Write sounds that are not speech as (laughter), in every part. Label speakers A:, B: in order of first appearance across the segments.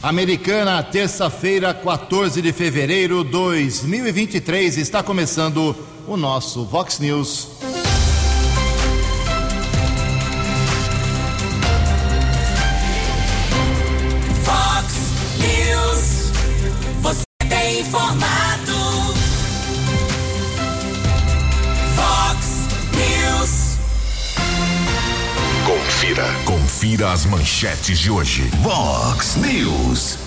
A: Americana, terça-feira, 14 de fevereiro de 2023, está começando o nosso Vox News.
B: Confira as manchetes de hoje. Vox News.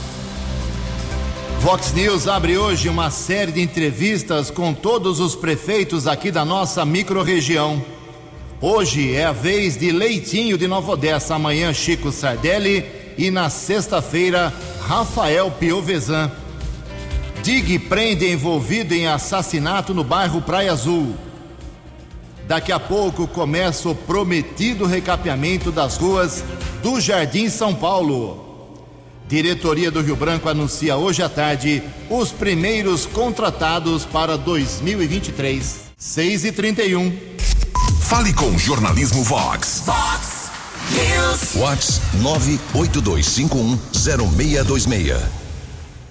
A: Vox News abre hoje uma série de entrevistas com todos os prefeitos aqui da nossa microrregião. Hoje é a vez de Leitinho de Nova Odessa, amanhã Chico Sardelli e na sexta-feira Rafael Piovesan. Dig prende envolvido em assassinato no bairro Praia Azul. Daqui a pouco começa o prometido recapeamento das ruas do Jardim São Paulo. Diretoria do Rio Branco anuncia hoje à tarde os primeiros contratados para 2023. 6 e 31.
B: Fale com o Jornalismo Vox.
C: Vox News,
B: Vox 982510626.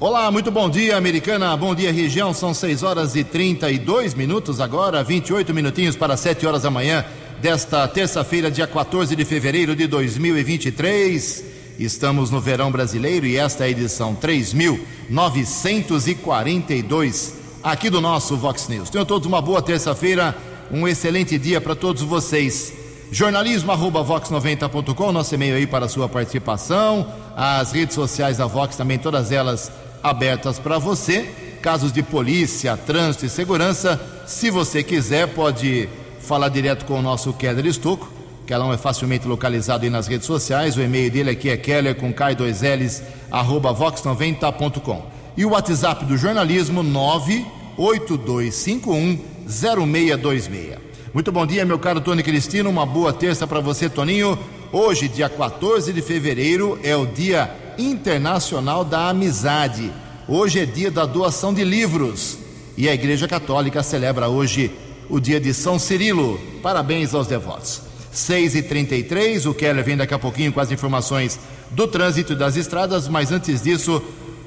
A: Olá, muito bom dia, americana. Bom dia, região. São 6 horas e 32 minutos agora, 28 minutinhos para 7 horas da manhã desta terça-feira, dia 14 de fevereiro de 2023. Estamos no verão brasileiro e esta é a edição 3942 aqui do nosso Vox News. Tenham todos uma boa terça-feira, um excelente dia para todos vocês. Jornalismo arroba vox90.com, nosso e-mail aí para a sua participação. As redes sociais da Vox também, todas elas abertas para você. Casos de polícia, trânsito e segurança, se você quiser, pode falar direto com o nosso Keller Estocco, que ela é facilmente localizado aí nas redes sociais. O e-mail dele aqui é keller com K2Ls, arroba vox90.com. E o WhatsApp do jornalismo 982510626. Muito bom dia, meu caro Tony Cristino. Uma boa terça para você, Toninho. Hoje, dia 14 de fevereiro, é o Dia Internacional da Amizade. Hoje é dia da doação de livros. E a Igreja Católica celebra hoje o dia de São Cirilo. Parabéns aos devotos. 6 e 33 o Keller vem daqui a pouquinho com as informações do trânsito das estradas, mas antes disso,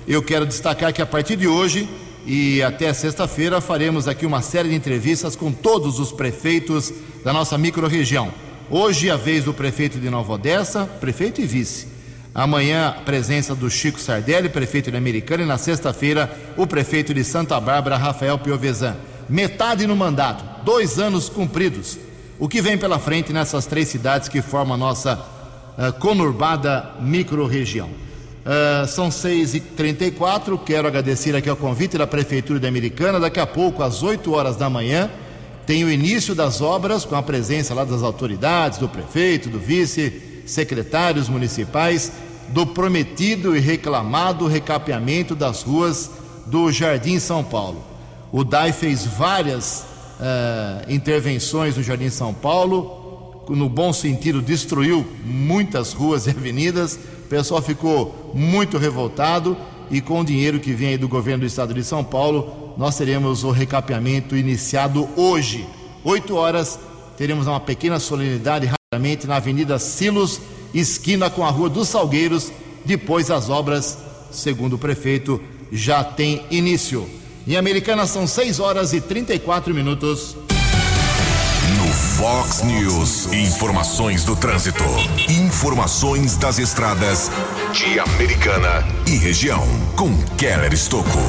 A: eu quero destacar que a partir de hoje e até sexta-feira faremos aqui uma série de entrevistas com todos os prefeitos da nossa microrregião. Hoje a vez do prefeito de Nova Odessa, prefeito e vice. Amanhã, presença do Chico Sardelli, prefeito de Americana, e na sexta-feira, o prefeito de Santa Bárbara, Rafael Piovesan. Metade no mandato, dois anos cumpridos. O que vem pela frente nessas três cidades que formam a nossa ah, conurbada microrregião? Ah, são 6h34, quero agradecer aqui ao convite da Prefeitura de Americana. Daqui a pouco, às 8 horas da manhã, tem o início das obras, com a presença lá das autoridades, do prefeito, do vice, secretários municipais, do prometido e reclamado recapeamento das ruas do Jardim São Paulo. O DAI fez várias eh, intervenções no Jardim São Paulo, no bom sentido, destruiu muitas ruas e avenidas. O pessoal ficou muito revoltado e com o dinheiro que vem do governo do estado de São Paulo, nós teremos o recapeamento iniciado hoje. 8 horas, teremos uma pequena solenidade na Avenida Silos, esquina com a Rua dos Salgueiros. Depois as obras, segundo o prefeito, já têm início. Em Americana são 6 horas e 34 minutos.
B: No Fox News, informações do trânsito. Informações das estradas de Americana e região. Com Keller Estocco.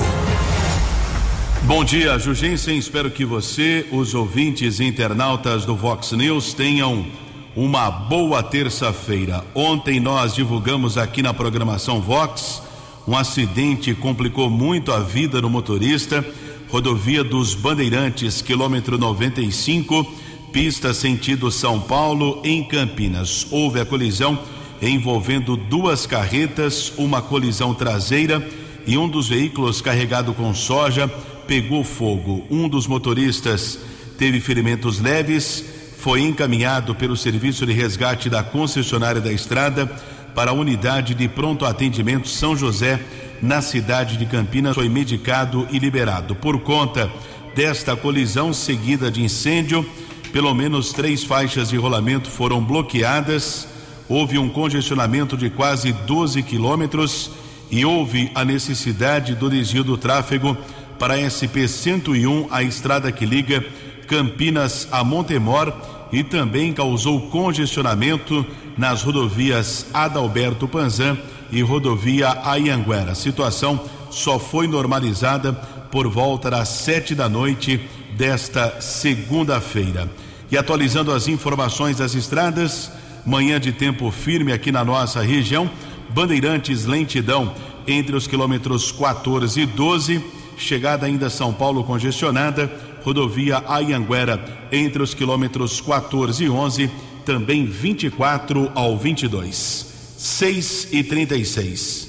D: Bom dia, Jugensen. Espero que você, os ouvintes e internautas do Vox News tenham uma boa terça-feira. Ontem nós divulgamos aqui na programação Vox um acidente complicou muito a vida do motorista. Rodovia dos Bandeirantes, quilômetro 95, pista sentido São Paulo, em Campinas. Houve a colisão envolvendo duas carretas, uma colisão traseira e um dos veículos carregado com soja pegou fogo. Um dos motoristas teve ferimentos leves, foi encaminhado pelo serviço de resgate da concessionária da estrada para a unidade de pronto atendimento São José, na cidade de Campinas, foi medicado e liberado. Por conta desta colisão seguida de incêndio, pelo menos três faixas de rolamento foram bloqueadas, houve um congestionamento de quase 12 quilômetros e houve a necessidade do desvio do tráfego para a SP-101, a estrada que liga Campinas a Montemor e também causou congestionamento nas rodovias Adalberto Panzan e rodovia Ayanguera. A situação só foi normalizada por volta das sete da noite desta segunda-feira. E atualizando as informações das estradas, manhã de tempo firme aqui na nossa região, Bandeirantes lentidão entre os quilômetros 14 e 12, chegada ainda São Paulo congestionada, rodovia Ayanguera entre os quilômetros 14 e 11, também 24 ao 22. 6 e 36.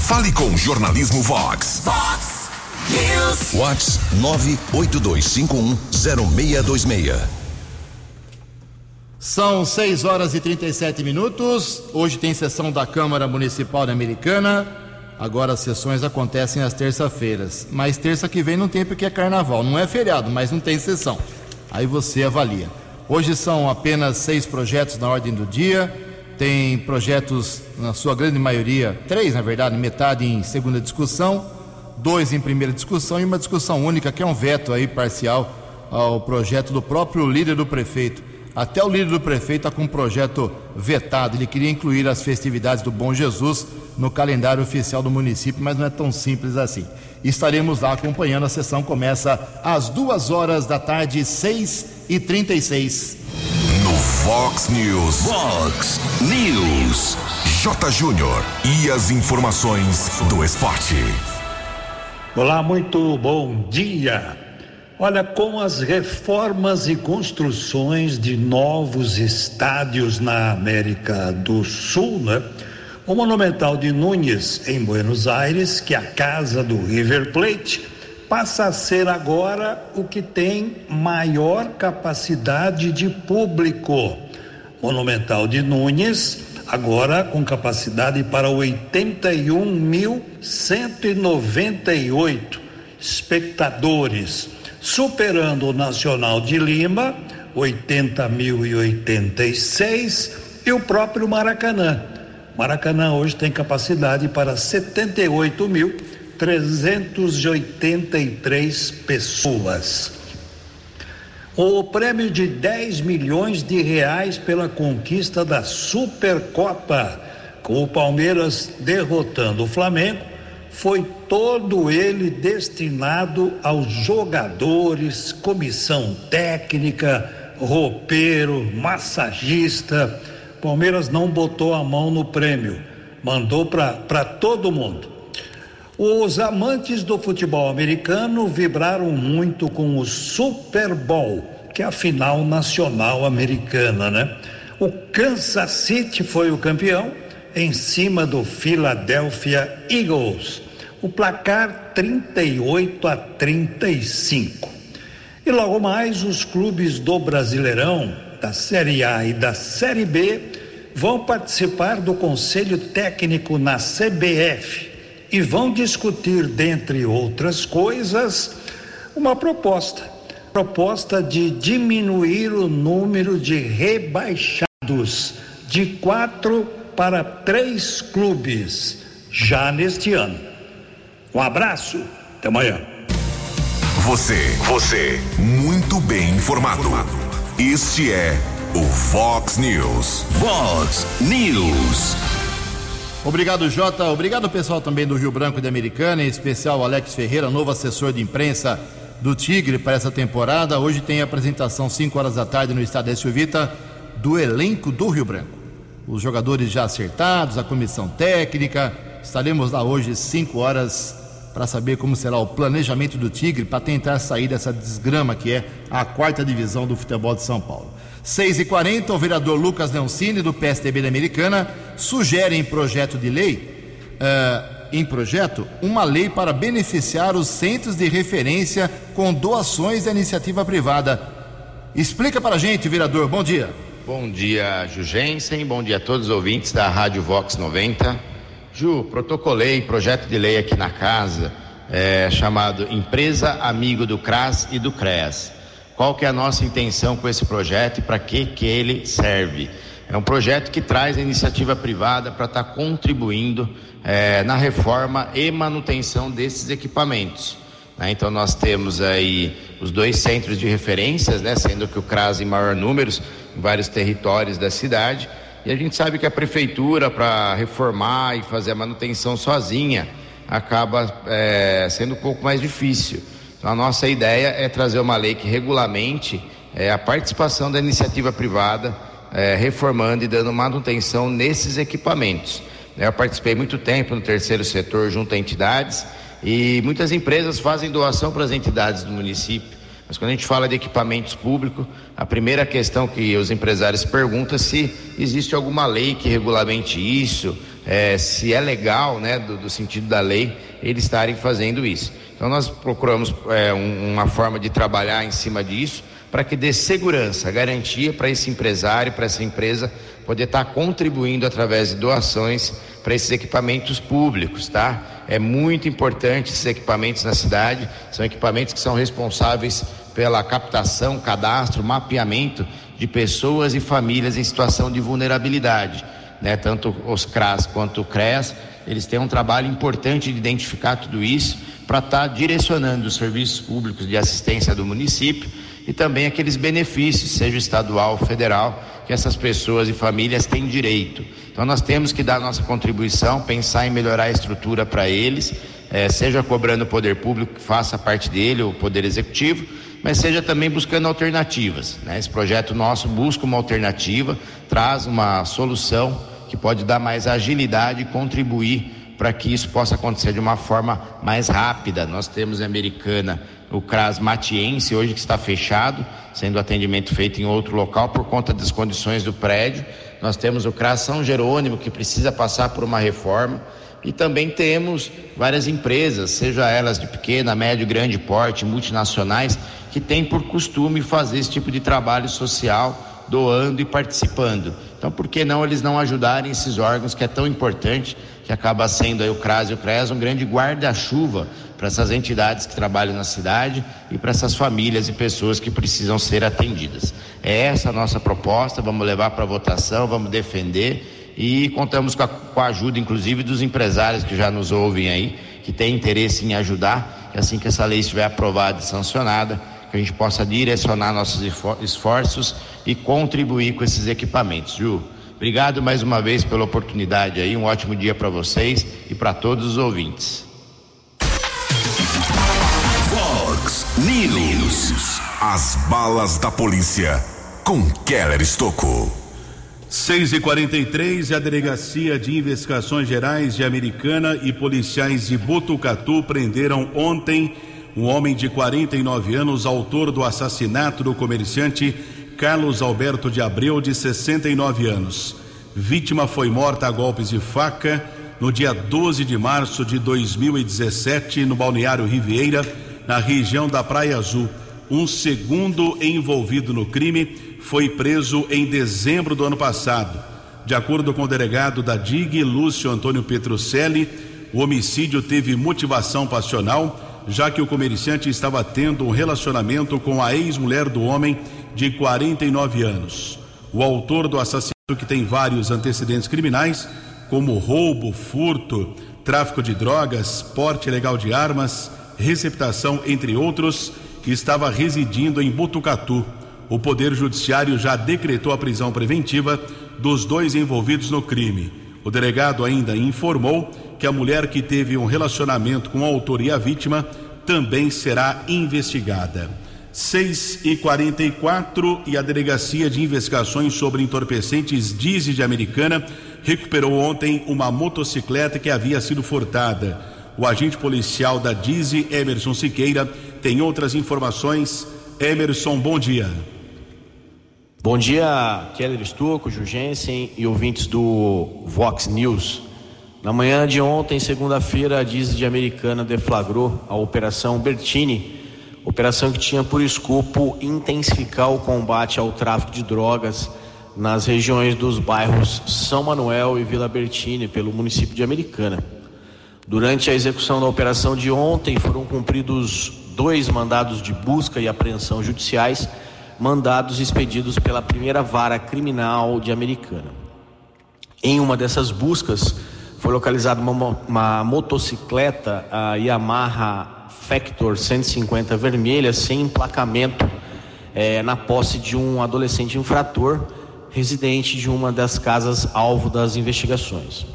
B: Fale com o Jornalismo Vox.
C: Vox News.
B: Vox 982510626.
A: São 6 horas e 37 minutos. Hoje tem sessão da Câmara Municipal da Americana. Agora as sessões acontecem às terça-feiras. Mas terça que vem não tem porque é carnaval. Não é feriado, mas não tem sessão. Aí você avalia. Hoje são apenas seis projetos na ordem do dia. Tem projetos, na sua grande maioria, três na verdade, metade em segunda discussão, dois em primeira discussão e uma discussão única, que é um veto aí parcial ao projeto do próprio líder do prefeito. Até o líder do prefeito está com um projeto vetado. Ele queria incluir as festividades do Bom Jesus no calendário oficial do município, mas não é tão simples assim. Estaremos lá acompanhando. A sessão começa às duas horas da tarde, 6 e 36
B: No Fox News. Fox News. J. Júnior. E as informações do esporte.
E: Olá, muito bom dia. Olha, com as reformas e construções de novos estádios na América do Sul, né? O Monumental de Nunes, em Buenos Aires, que é a casa do River Plate, passa a ser agora o que tem maior capacidade de público. Monumental de Nunes, agora com capacidade para 81.198 espectadores, superando o Nacional de Lima, 80.086, e o próprio Maracanã. Maracanã hoje tem capacidade para 78.383 pessoas. O prêmio de 10 milhões de reais pela conquista da Supercopa, com o Palmeiras derrotando o Flamengo, foi todo ele destinado aos jogadores, comissão técnica, roupeiro, massagista. Palmeiras não botou a mão no prêmio, mandou para todo mundo. Os amantes do futebol americano vibraram muito com o Super Bowl, que é a final nacional americana, né? O Kansas City foi o campeão em cima do Philadelphia Eagles. O placar 38 a 35. E logo mais os clubes do Brasileirão, da Série A e da Série B, vão participar do Conselho Técnico na CBF e vão discutir, dentre outras coisas, uma proposta. Proposta de diminuir o número de rebaixados de quatro para três clubes já neste ano. Um abraço, até amanhã.
B: Você, você, muito bem informado. Este é o Fox News. Fox News.
A: Obrigado, Jota. Obrigado, pessoal também do Rio Branco e da Americana, em especial Alex Ferreira, novo assessor de imprensa do Tigre para essa temporada. Hoje tem apresentação 5 horas da tarde no Estádio Écio Vita do elenco do Rio Branco. Os jogadores já acertados, a comissão técnica. Estaremos lá hoje 5 horas para saber como será o planejamento do Tigre para tentar sair dessa desgrama que é a quarta divisão do futebol de São Paulo. 6 e 40 o vereador Lucas Leoncini, do PSDB da Americana, sugere em projeto de lei, eh, em projeto, uma lei para beneficiar os centros de referência com doações da iniciativa privada. Explica para a gente, vereador. Bom dia.
F: Bom dia, Jugensen. Bom dia a todos os ouvintes da Rádio Vox 90. Ju, protocolei projeto de lei aqui na casa, é, chamado Empresa Amigo do CRAS e do CREAS. Qual que é a nossa intenção com esse projeto e para que que ele serve? É um projeto que traz a iniciativa privada para estar tá contribuindo é, na reforma e manutenção desses equipamentos. Né? Então nós temos aí os dois centros de referências, né? sendo que o CRAS em maior número em vários territórios da cidade. E a gente sabe que a prefeitura, para reformar e fazer a manutenção sozinha, acaba é, sendo um pouco mais difícil. Então, a nossa ideia é trazer uma lei que regulamente é, a participação da iniciativa privada, é, reformando e dando manutenção nesses equipamentos. Eu participei muito tempo no terceiro setor junto a entidades e muitas empresas fazem doação para as entidades do município. Mas quando a gente fala de equipamentos públicos, a primeira questão que os empresários perguntam é se existe alguma lei que regulamente isso, é, se é legal, né, do, do, sentido da lei, eles estarem fazendo isso. Então nós procuramos é, um, uma forma de trabalhar em cima disso para que dê segurança, garantia para esse empresário, para essa empresa poder estar tá contribuindo através de doações para esses equipamentos públicos, tá? É muito importante esses equipamentos na cidade, são equipamentos que são responsáveis pela captação, cadastro, mapeamento de pessoas e famílias em situação de vulnerabilidade, né? Tanto os CRAS quanto o CRES, eles têm um trabalho importante de identificar tudo isso para estar tá direcionando os serviços públicos de assistência do município e também aqueles benefícios, seja estadual ou federal, que essas pessoas e famílias têm direito. Então nós temos que dar nossa contribuição, pensar em melhorar a estrutura para eles, eh, seja cobrando o poder público que faça parte dele, o poder executivo, mas seja também buscando alternativas. Né? Esse projeto nosso busca uma alternativa, traz uma solução que pode dar mais agilidade e contribuir para que isso possa acontecer de uma forma mais rápida. Nós temos em Americana o CRAS Matiense, hoje que está fechado, sendo atendimento feito em outro local por conta das condições do prédio. Nós temos o CRAS São Jerônimo, que precisa passar por uma reforma. E também temos várias empresas, seja elas de pequena, médio, grande porte, multinacionais, que têm por costume fazer esse tipo de trabalho social, doando e participando. Então, por que não eles não ajudarem esses órgãos que é tão importante, que acaba sendo aí o CRAS e o CRES um grande guarda-chuva para essas entidades que trabalham na cidade e para essas famílias e pessoas que precisam ser atendidas. É essa a nossa proposta, vamos levar para votação, vamos defender e contamos com a, com a, ajuda, inclusive, dos empresários que já nos ouvem aí, que têm interesse em ajudar, que assim que essa lei estiver aprovada e sancionada, que a gente possa direcionar nossos esforços e contribuir com esses equipamentos. Ju, obrigado mais uma vez pela oportunidade aí, um ótimo dia para vocês e para todos os ouvintes.
B: News. As balas da polícia com Keller Estocou.
D: 6 e 43 e a Delegacia de Investigações Gerais de Americana e policiais de Botucatu prenderam ontem um homem de 49 anos, autor do assassinato do comerciante Carlos Alberto de Abreu, de 69 anos. Vítima foi morta a golpes de faca no dia 12 de março de 2017 no balneário Riviera na região da Praia Azul. Um segundo envolvido no crime foi preso em dezembro do ano passado. De acordo com o delegado da DIG, Lúcio Antônio Petrucelli, o homicídio teve motivação passional, já que o comerciante estava tendo um relacionamento com a ex-mulher do homem de 49 anos. O autor do assassinato, que tem vários antecedentes criminais, como roubo, furto, tráfico de drogas, porte ilegal de armas, receptação, entre outros, estava residindo em Botucatu. O Poder Judiciário já decretou a prisão preventiva dos dois envolvidos no crime. O delegado ainda informou que a mulher que teve um relacionamento com o autor e a vítima também será investigada. 6 e 44 e a Delegacia de Investigações sobre Entorpecentes Dize de Americana recuperou ontem uma motocicleta que havia sido furtada. O agente policial da Dize, Emerson Siqueira, tem outras informações. Emerson, bom dia.
G: Bom dia, Keller Estocco, Jurgensen e ouvintes do Vox News. Na manhã de ontem, segunda-feira, a Dize de Americana deflagrou a Operação Bertini, operação que tinha por escopo intensificar o combate ao tráfico de drogas nas regiões dos bairros São Manuel e Vila Bertini, pelo município de Americana. Durante a execução da operação de ontem, foram cumpridos dois mandados de busca e apreensão judiciais mandados expedidos pela primeira vara criminal de Americana. Em uma dessas buscas, foi localizada uma, uma motocicleta, a Yamaha Factor 150 vermelha, sem emplacamento, é, na posse de um adolescente infrator, residente de uma das casas alvo das investigações.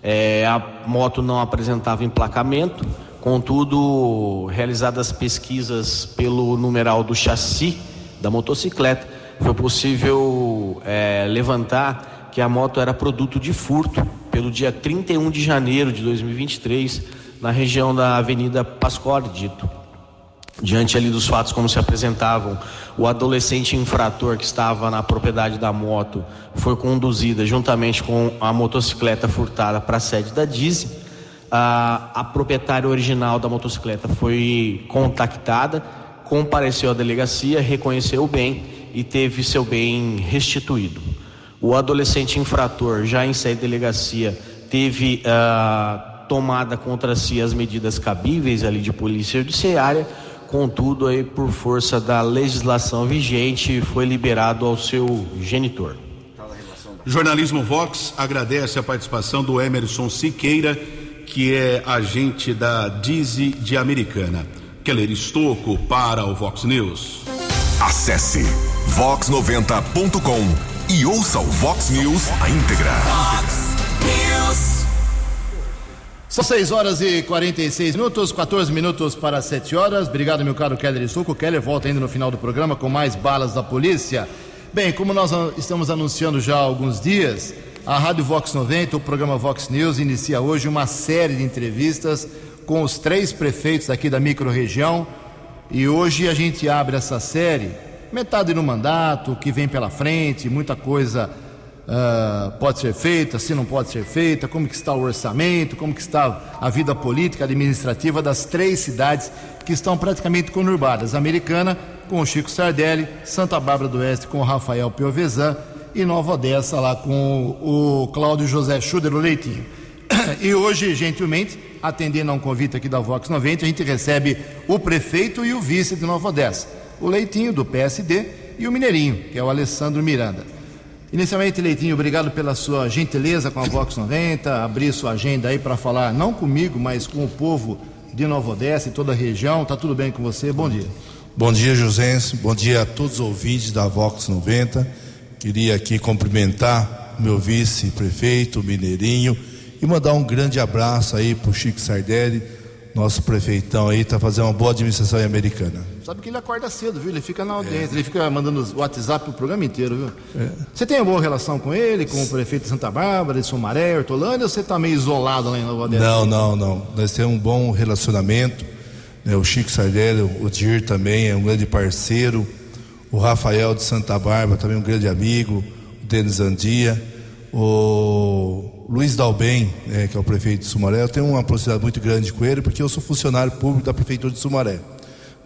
G: É, a moto não apresentava emplacamento, contudo, realizadas pesquisas pelo numeral do chassi da motocicleta, foi possível é, levantar que a moto era produto de furto pelo dia 31 de janeiro de 2023, na região da Avenida Pascoal dito. Diante ali dos fatos como se apresentavam, o adolescente infrator que estava na propriedade da moto foi conduzida juntamente com a motocicleta furtada para a sede da Dizzy. A, a proprietária original da motocicleta foi contactada, compareceu à delegacia, reconheceu o bem e teve seu bem restituído. O adolescente infrator, já em sede de delegacia, teve uh, tomada contra si as medidas cabíveis ali de polícia judiciária, contudo, aí, por força da legislação vigente, foi liberado ao seu genitor.
D: Jornalismo Vox agradece a participação do Emerson Siqueira, que é agente da Dizzy de Americana. Keller Estocco para o Vox News.
B: Acesse vox90.com e ouça o Vox News na íntegra.
C: News.
A: São 6 horas e 46 minutos, 14 minutos para 7 horas. Obrigado, meu caro Keller Suco. Keller volta ainda no final do programa com mais balas da polícia. Bem, como nós estamos anunciando já há alguns dias, a Rádio Vox 90, o programa Vox News, inicia hoje uma série de entrevistas com os três prefeitos aqui da microrregião. E hoje a gente abre essa série metade no mandato, que vem pela frente, muita coisa uh, pode ser feita, se não pode ser feita, como que está o orçamento, como que está a vida política, administrativa das três cidades que estão praticamente conurbadas. Americana com o Chico Sardelli, Santa Bárbara do Oeste com o Rafael Piovesan e Nova Odessa lá com o Cláudio José Schuder, o Leitinho. (coughs) E hoje, gentilmente, atendendo a um convite aqui da Vox 90, a gente recebe o prefeito e o vice de Nova Odessa o Leitinho, do PSD, e o Mineirinho, que é o Alessandro Miranda. Inicialmente, Leitinho, obrigado pela sua gentileza com a Vox 90, abrir sua agenda aí para falar, não comigo, mas com o povo de Nova Odessa e toda a região. Tá tudo bem com você? Bom dia.
H: Bom dia, Josense. Bom dia a todos os ouvintes da Vox 90. Queria aqui cumprimentar meu vice-prefeito, Mineirinho, e mandar um grande abraço aí para o Chico Sardelli, nosso prefeitão aí, está fazendo uma boa administração em Americana.
A: Sabe que ele acorda cedo, viu? Ele fica na audiência, é. ele fica mandando WhatsApp o programa inteiro, viu? É. Você tem uma boa relação com ele, com o prefeito de Santa Bárbara, de Sumaré, Hortolândia, ou você está meio isolado lá em Nova Odessa?
H: Não, não, não. Nós temos um bom relacionamento. Né? O Chico Sardelli, o Dir também é um grande parceiro. O Rafael de Santa Bárbara também um grande amigo. O Denis Andia. O Luiz Dalben, né, que é o prefeito de Sumaré, eu tenho uma proximidade muito grande com ele, porque eu sou funcionário público da prefeitura de Sumaré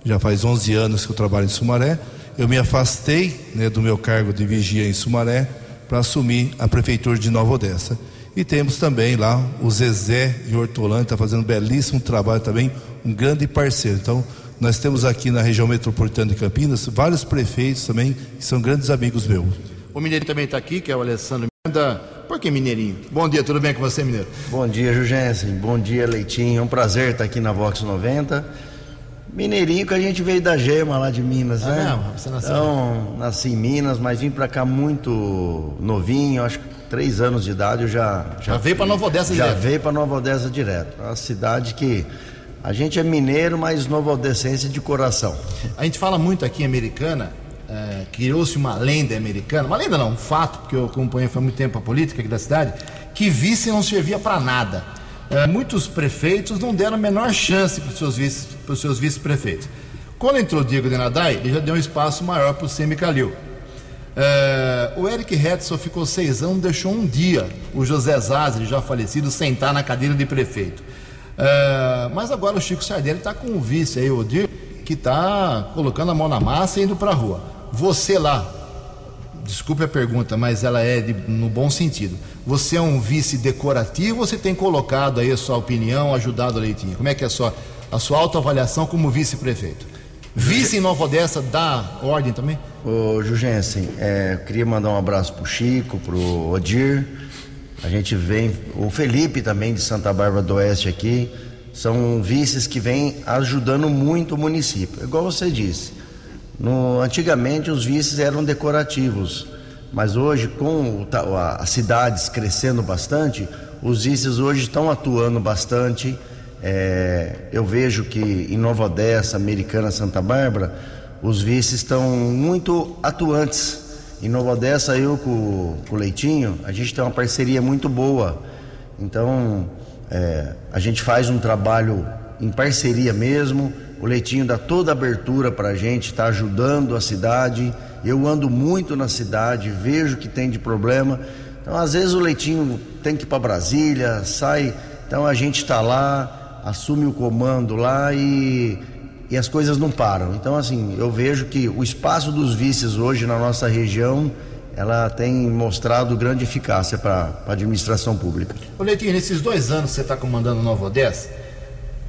H: já faz 11 anos que eu trabalho em Sumaré. Eu me afastei né, do meu cargo de vigia em Sumaré para assumir a prefeitura de Nova Odessa. E temos também lá o Zezé de Hortolândia, está fazendo um belíssimo trabalho também, um grande parceiro. Então, nós temos aqui na região metropolitana de Campinas vários prefeitos também que são grandes amigos meus.
A: O Mineirinho também está aqui, que é o Alessandro Miranda. Por que Mineirinho? Bom dia, tudo bem com você, Mineiro?
I: Bom dia, Jugensen. Bom dia, Leitinho. É um prazer estar aqui na Vox 90 Mineirinho que a gente veio da Gema lá de Minas, ah, né? Não, você nasceu então, nasci em Minas, mas vim para cá muito novinho, acho que três anos de idade eu já.
A: Já, já veio para Nova Odessa
I: já direto? Já veio para Nova Odessa direto. É uma cidade que. A gente é mineiro, mas nova odessense de coração.
A: A gente fala muito aqui em Americana, é, criou-se uma lenda americana, uma lenda não, um fato, porque eu acompanhei há muito tempo a política aqui da cidade, que vice não servia para nada. É, muitos prefeitos não deram a menor chance para os seus vice seus vice-prefeitos. Quando entrou Diego Denadai, ele já deu um espaço maior para o Semi Calil. É, o Eric Hetzel ficou seis anos, deixou um dia o José Zazzi, já falecido, sentar na cadeira de prefeito. É, mas agora o Chico Sardelli está com o vice aí, o Odir, que está colocando a mão na massa e indo para a rua. Você lá, desculpe a pergunta, mas ela é de, no bom sentido. Você é um vice decorativo ou você tem colocado aí a sua opinião, ajudado o Leitinho? Como é que é a sua a sua autoavaliação como vice-prefeito. Vice em Nova Odessa dá ordem também?
I: Ô, Jugensen, é, queria mandar um abraço pro Chico, pro Odir. A gente vem, o Felipe também de Santa Bárbara do Oeste aqui. São vices que vêm ajudando muito o município. Igual você disse, no, antigamente os vices eram decorativos, mas hoje, com as cidades crescendo bastante, os vices hoje estão atuando bastante. É, eu vejo que em Nova Odessa, Americana, Santa Bárbara, os vices estão muito atuantes. Em Nova Odessa, eu com, com o Leitinho, a gente tem uma parceria muito boa. Então, é, a gente faz um trabalho em parceria mesmo. O Leitinho dá toda a abertura para a gente, está ajudando a cidade. Eu ando muito na cidade, vejo que tem de problema. Então, às vezes, o Leitinho tem que ir para Brasília, sai. Então, a gente está lá, assume o comando lá e, e as coisas não param. Então, assim, eu vejo que o espaço dos vices hoje na nossa região ela tem mostrado grande eficácia para a administração pública.
A: Ô Leitinho, nesses dois anos que você está comandando Nova Odessa,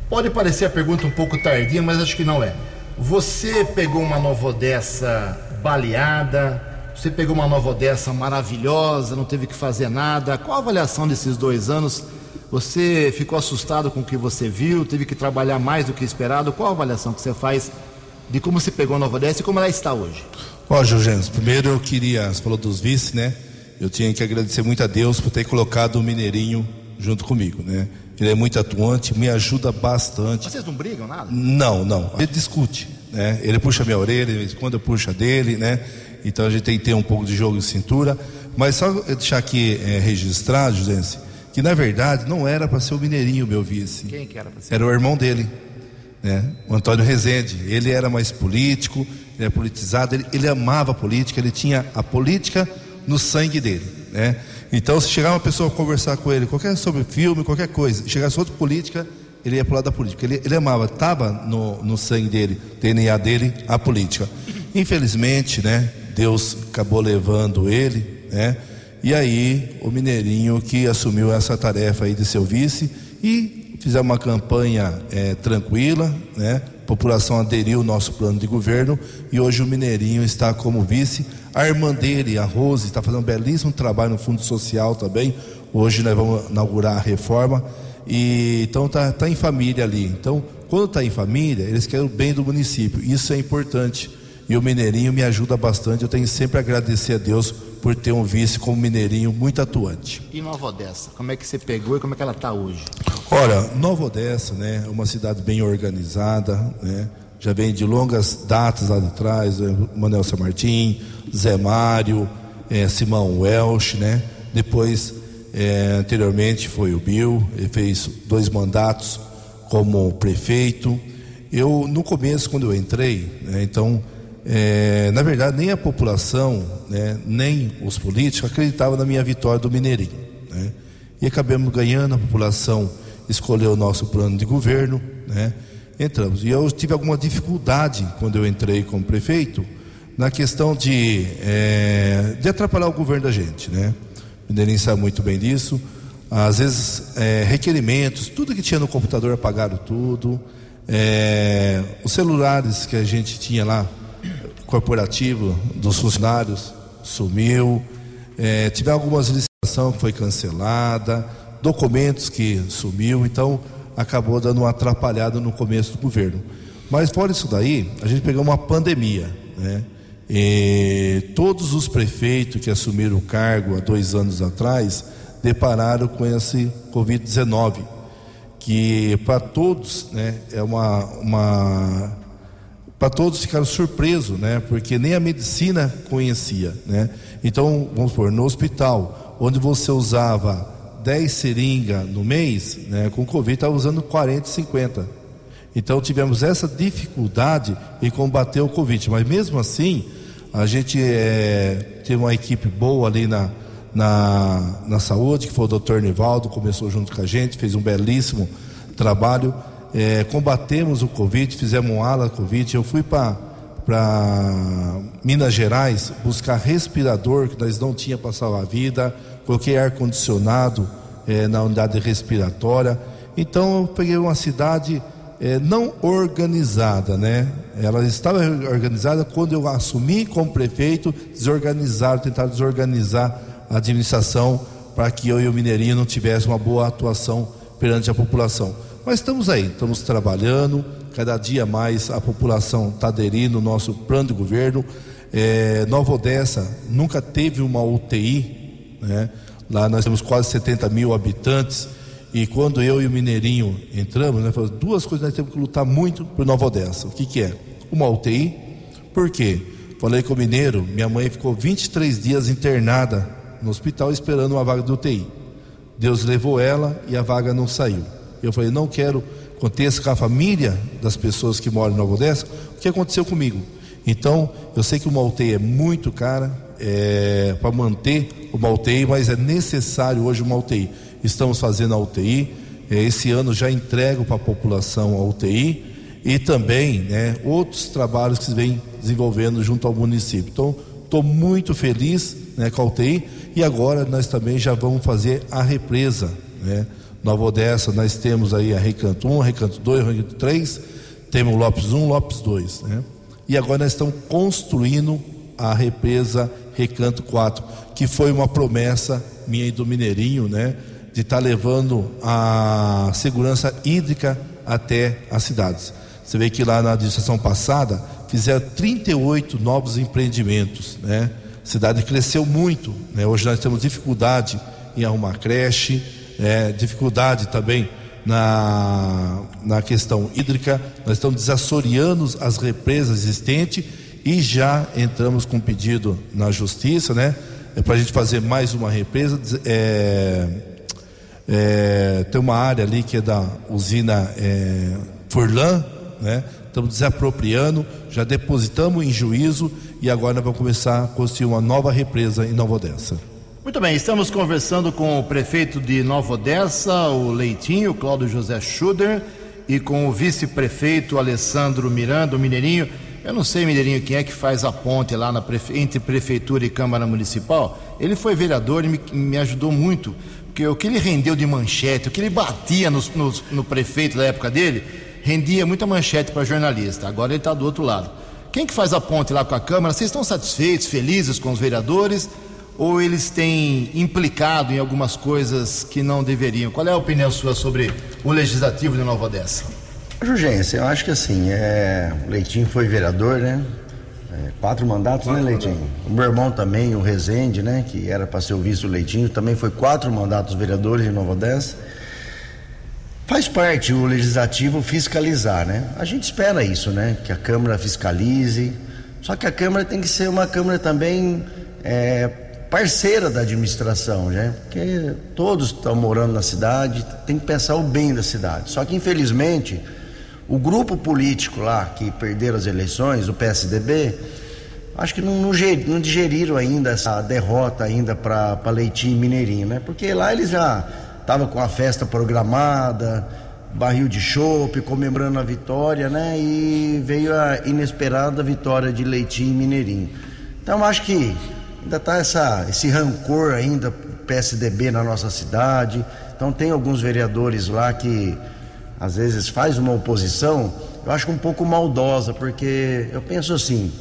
A: pode parecer a pergunta um pouco tardia, mas acho que não é. Você pegou uma Nova Odessa baleada, você pegou uma Nova Odessa maravilhosa, não teve que fazer nada. Qual a avaliação desses dois anos? Você ficou assustado com o que você viu? Teve que trabalhar mais do que esperado? Qual a avaliação que você faz de como você pegou a Nova Odessa e como ela está hoje?
H: Ó, Jurgens, primeiro eu queria, você falou dos vice, né? Eu tinha que agradecer muito a Deus por ter colocado o Mineirinho junto comigo, né? Ele é muito atuante, me ajuda bastante.
A: Vocês não brigam nada?
H: Não, não. Ele discute, né? Ele puxa minha orelha, quando eu puxo a dele, né? Então a gente tem que ter um pouco de jogo de cintura. Mas só deixar aqui é, registrado, Jusense, que na verdade não era para ser o Mineirinho meu vice.
A: Quem que era para ser?
H: Era o irmão dele, né? O Antônio Rezende. Ele era mais político, ele é politizado, ele, ele amava a política, ele tinha a política no sangue dele, né? Então, se chegar uma pessoa a conversar com ele, qualquer sobre filme, qualquer coisa, chegasse outra política, ele ia pro lado da política. Ele, ele amava, estava no, no sangue dele, DNA dele, a política. Infelizmente, né? Deus acabou levando ele, né? E aí, o Mineirinho que assumiu essa tarefa aí de seu vice e fizemos uma campanha é, tranquila, né? A população aderiu ao nosso plano de governo e hoje o Mineirinho está como vice. A irmã dele, a Rose, está fazendo um belíssimo trabalho no Fundo Social também. Hoje nós vamos inaugurar a reforma. E então tá, tá em família ali. Então, quando está em família, eles querem o bem do município. Isso é importante. E o Mineirinho me ajuda bastante. Eu tenho sempre a agradecer a Deus por ter um vice como Mineirinho muito atuante.
A: E Nova Odessa, como é que você pegou e como é que ela está hoje?
H: Olha, Nova Odessa, né, é uma cidade bem organizada, né? Já vem de longas datas lá de trás, né, Manuel San Martin, Zé Mário, é, Simão Welsh, né? Depois, é, anteriormente foi o Bill, ele fez dois mandatos como prefeito. Eu, no começo, quando eu entrei, né, então é, na verdade, nem a população, né, nem os políticos acreditavam na minha vitória do Mineirinho. Né? E acabamos ganhando, a população escolheu o nosso plano de governo, né? Entramos. E eu tive alguma dificuldade quando eu entrei como prefeito na questão de, é, de atrapalhar o governo da gente. Né? O Mineirinho sabe muito bem disso. Às vezes, é, requerimentos, tudo que tinha no computador apagaram tudo. É, os celulares que a gente tinha lá corporativo dos funcionários sumiu, é, algumas licitações que foi cancelada, documentos que sumiu, então acabou dando uma atrapalhada no começo do governo. Mas fora isso daí, a gente pegou uma pandemia, né? E todos os prefeitos que assumiram o cargo há dois anos atrás depararam com esse Covid-19, que para todos né, é uma, uma para todos ficaram surpresos, né? Porque nem a medicina conhecia, né? Então, vamos supor, no hospital, onde você usava 10 seringas no mês, né? Com Covid estava usando 40, 50. Então tivemos essa dificuldade em combater o Covid, mas mesmo assim a gente é, teve uma equipe boa ali na, na, na saúde, que foi o doutor Nivaldo, começou junto com a gente, fez um belíssimo trabalho é, combatemos o Covid, fizemos um ala Covid. Eu fui para Minas Gerais buscar respirador que nós não tinha para salvar a vida, coloquei ar-condicionado é, na unidade respiratória. Então eu peguei uma cidade é, não organizada, né? Ela estava organizada quando eu assumi como prefeito, desorganizaram, tentaram desorganizar a administração para que eu e o Mineirinho não tivéssemos uma boa atuação perante a população. Mas estamos aí, estamos trabalhando, cada dia mais a população está aderindo ao nosso plano de governo. É, Nova Odessa nunca teve uma UTI, né? Lá nós temos quase 70 mil habitantes e quando eu e o Mineirinho entramos, né, falamos, duas coisas nós temos que lutar muito por Nova Odessa. O que, que é? Uma UTI. Por quê? Falei com o Mineiro, minha mãe ficou 23 dias internada no hospital esperando uma vaga de UTI. Deus levou ela e a vaga não saiu. Eu falei, não quero aconteça com a família das pessoas que moram em Nova Odessa, o que aconteceu comigo. Então, eu sei que uma UTI é muito cara é, para manter uma UTI, mas é necessário hoje uma UTI estamos fazendo a UTI. Eh, esse ano já entrego para a população a UTI e também né, outros trabalhos que se vem desenvolvendo junto ao município. Então, estou muito feliz né, com a UTI e agora nós também já vamos fazer a represa. Né? Nova Odessa, nós temos aí a Recanto 1, Recanto 2, Recanto 3, temos Lopes 1, Lopes 2. Né? E agora nós estamos construindo a represa Recanto 4, que foi uma promessa minha e do Mineirinho, né? de estar tá levando a segurança hídrica até as cidades. Você vê que lá na administração passada fizeram 38 novos empreendimentos, né? A cidade cresceu muito, né? Hoje nós temos dificuldade em arrumar creche, né? dificuldade também na, na questão hídrica. Nós estamos desassoreando as represas existentes e já entramos com pedido na justiça, né? É para a gente fazer mais uma represa. É, é, tem uma área ali que é da usina é, Furlan, né? Estamos desapropriando, já depositamos em juízo e agora vamos começar a construir uma nova represa em Nova Odessa.
A: Muito bem, estamos conversando com o prefeito de Nova Odessa, o Leitinho, Cláudio José Schuder, e com o vice-prefeito Alessandro Miranda, o Mineirinho. Eu não sei, Mineirinho, quem é que faz a ponte lá prefe... entre prefeitura e Câmara Municipal. Ele foi vereador e me, me ajudou muito porque o que ele rendeu de manchete, o que ele batia no, no, no prefeito da época dele, rendia muita manchete para jornalista. Agora ele está do outro lado. Quem que faz a ponte lá com a Câmara? Vocês estão satisfeitos, felizes com os vereadores? Ou eles têm implicado em algumas coisas que não deveriam? Qual é a opinião sua sobre o legislativo de Nova Odessa?
I: Jurgência, eu acho que assim, é... Leitinho foi vereador, né? É, quatro mandatos, né, quatro né, Leitinho? Mandatos. O meu irmão também, o Rezende, né, que era para ser o vice do Leitinho, também foi quatro mandatos vereadores em Nova Odessa. Faz parte o legislativo fiscalizar, né? A gente espera isso, né? Que a Câmara fiscalize. Só que a Câmara tem que ser uma Câmara também é, parceira da administração, né? Porque todos estão morando na cidade, tem que pensar o bem da cidade. Só que infelizmente o grupo político lá que perderam as eleições, o PSDB, acho que não, não, digeriram ainda essa derrota ainda para Leitinho e Mineirinho, né? Porque lá eles já estavam com a festa programada, barril de chope, comemorando a vitória, né? E veio a inesperada vitória de Leitinho e Mineirinho. Então acho que ainda está esse rancor ainda PSDB na nossa cidade. Então tem alguns vereadores lá que às vezes faz uma oposição, eu acho um pouco maldosa, porque eu penso assim,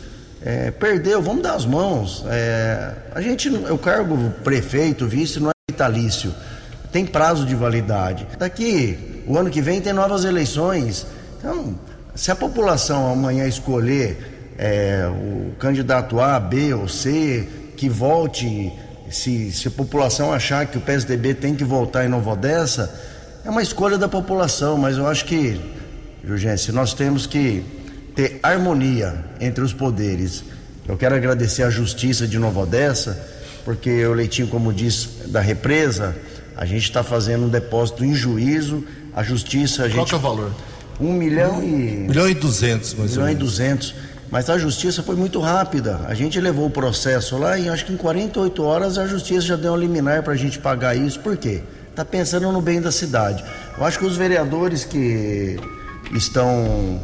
I: é, perdeu, vamos dar as mãos. É, a gente, o cargo prefeito, vice, não é vitalício, tem prazo de validade. Daqui, o ano que vem tem novas eleições. Então, se a população amanhã escolher é, o candidato A, B ou C, que volte, se, se a população achar que o PSDB tem que voltar em Nova Odessa, é uma escolha da população, mas eu acho que, Jurgência, nós temos que ter harmonia entre os poderes. Eu quero agradecer à Justiça de Nova Odessa, porque o Leitinho, como diz, da represa, a gente está fazendo um depósito em juízo, a Justiça... A gente,
A: Qual que é o valor?
I: Um milhão e...
H: Um milhão e duzentos,
I: mais um milhão e duzentos. Mas a justiça foi muito rápida. A gente levou o processo lá e acho que em 48 horas a justiça já deu um liminar para a gente pagar isso. Por quê? Está pensando no bem da cidade. Eu acho que os vereadores que estão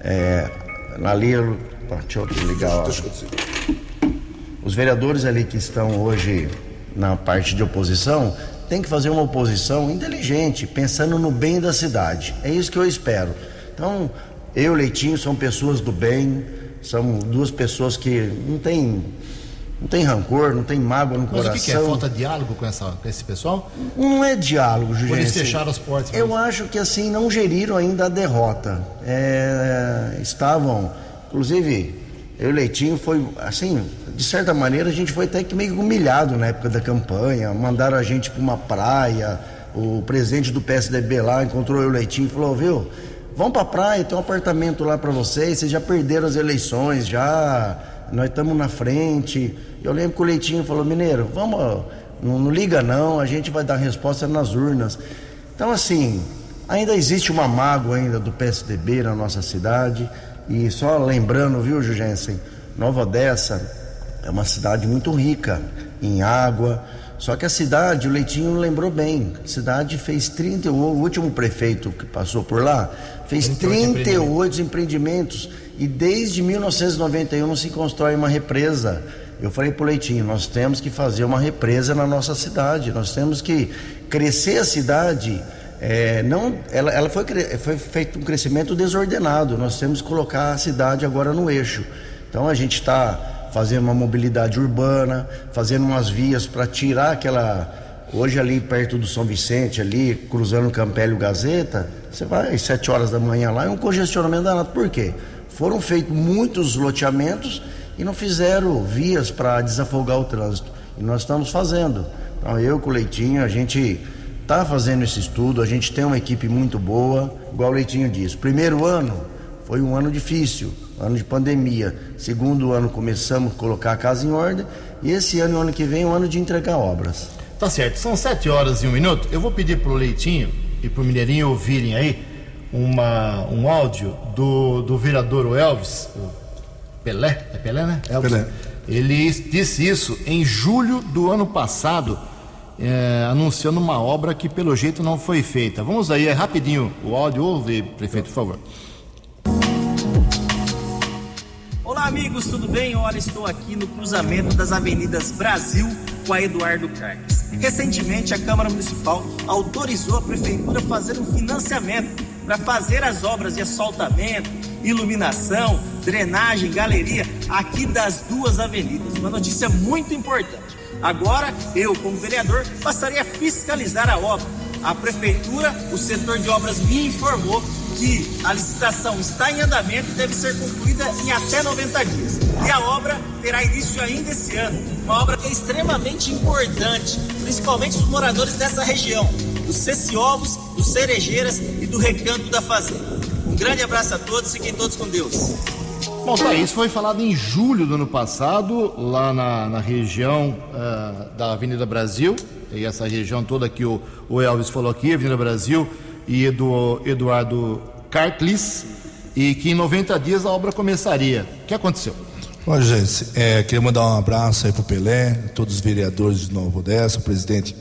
I: é, ali. Deixa eu ligar. Ó. Os vereadores ali que estão hoje na parte de oposição tem que fazer uma oposição inteligente, pensando no bem da cidade. É isso que eu espero. Então, eu e o Leitinho são pessoas do bem, são duas pessoas que não tem não tem rancor, não tem mágoa no
A: Mas
I: coração.
A: o que, que é? Falta diálogo com, essa, com esse pessoal?
I: Não é diálogo.
A: Por eles fecharam as portas.
I: Eu acho que assim não geriram ainda a derrota. É, estavam, inclusive, eu e o Leitinho foi assim, de certa maneira a gente foi até que meio humilhado na época da campanha. Mandaram a gente para uma praia. O presidente do PSDB lá encontrou eu e o Leitinho e falou, viu? Vão para a praia, tem um apartamento lá para vocês. Vocês já perderam as eleições, já nós estamos na frente. Eu lembro que o Leitinho falou, Mineiro, vamos, não, não, liga não, a gente vai dar resposta nas urnas. Então assim, ainda existe uma mágoa ainda do PSDB na nossa cidade. E só lembrando, viu, Jugensen, Nova Odessa é uma cidade muito rica em água. Só que a cidade, o Leitinho lembrou bem, a cidade fez 30, o último prefeito que passou por lá, fez 38, 38 empreendimentos e desde 1991 não se constrói uma represa. Eu falei para o Leitinho, nós temos que fazer uma represa na nossa cidade, nós temos que crescer a cidade. É, não, ela, ela foi, foi feito um crescimento desordenado, nós temos que colocar a cidade agora no eixo. Então a gente está fazendo uma mobilidade urbana, fazendo umas vias para tirar aquela. Hoje ali perto do São Vicente, ali, cruzando o Campélio Gazeta, você vai às 7 horas da manhã lá, é um congestionamento danado. Por quê? Foram feitos muitos loteamentos e não fizeram vias para desafogar o trânsito. E nós estamos fazendo. Então eu com o Leitinho, a gente está fazendo esse estudo, a gente tem uma equipe muito boa, igual o Leitinho disse. Primeiro ano foi um ano difícil, ano de pandemia. Segundo ano começamos a colocar a casa em ordem e esse ano, ano que vem, é um ano de entregar obras.
A: Tá certo, são sete horas e um minuto. Eu vou pedir pro Leitinho e pro Mineirinho ouvirem aí uma, um áudio do, do vereador Elvis, o Pelé, é Pelé, né? Elvis.
H: Pelé.
A: Ele disse isso em julho do ano passado, é, anunciando uma obra que pelo jeito não foi feita. Vamos aí, é rapidinho o áudio, ouve, prefeito, por favor.
J: Olá, amigos, tudo bem? Olha, estou aqui no cruzamento das avenidas Brasil com a Eduardo Carques. Recentemente, a Câmara Municipal autorizou a Prefeitura a fazer um financiamento para fazer as obras de asfaltamento, iluminação, drenagem, galeria aqui das duas avenidas. Uma notícia muito importante. Agora, eu, como vereador, passaria a fiscalizar a obra. A Prefeitura, o setor de obras me informou que a licitação está em andamento e deve ser concluída em até 90 dias. E a obra terá início ainda esse ano. Uma obra que é extremamente importante, principalmente os moradores dessa região, dos Ceciovos, dos Cerejeiras e do Recanto da Fazenda. Um grande abraço a todos, fiquem todos com Deus.
A: Bom, tá, isso foi falado em julho do ano passado, lá na, na região uh, da Avenida Brasil, e essa região toda que o, o Elvis falou aqui, Avenida Brasil, e do Eduardo Cartlis, e que em 90 dias a obra começaria. O que aconteceu?
H: Olha, gente, é, queria mandar um abraço aí pro Pelé, todos os vereadores de Nova Odessa, o presidente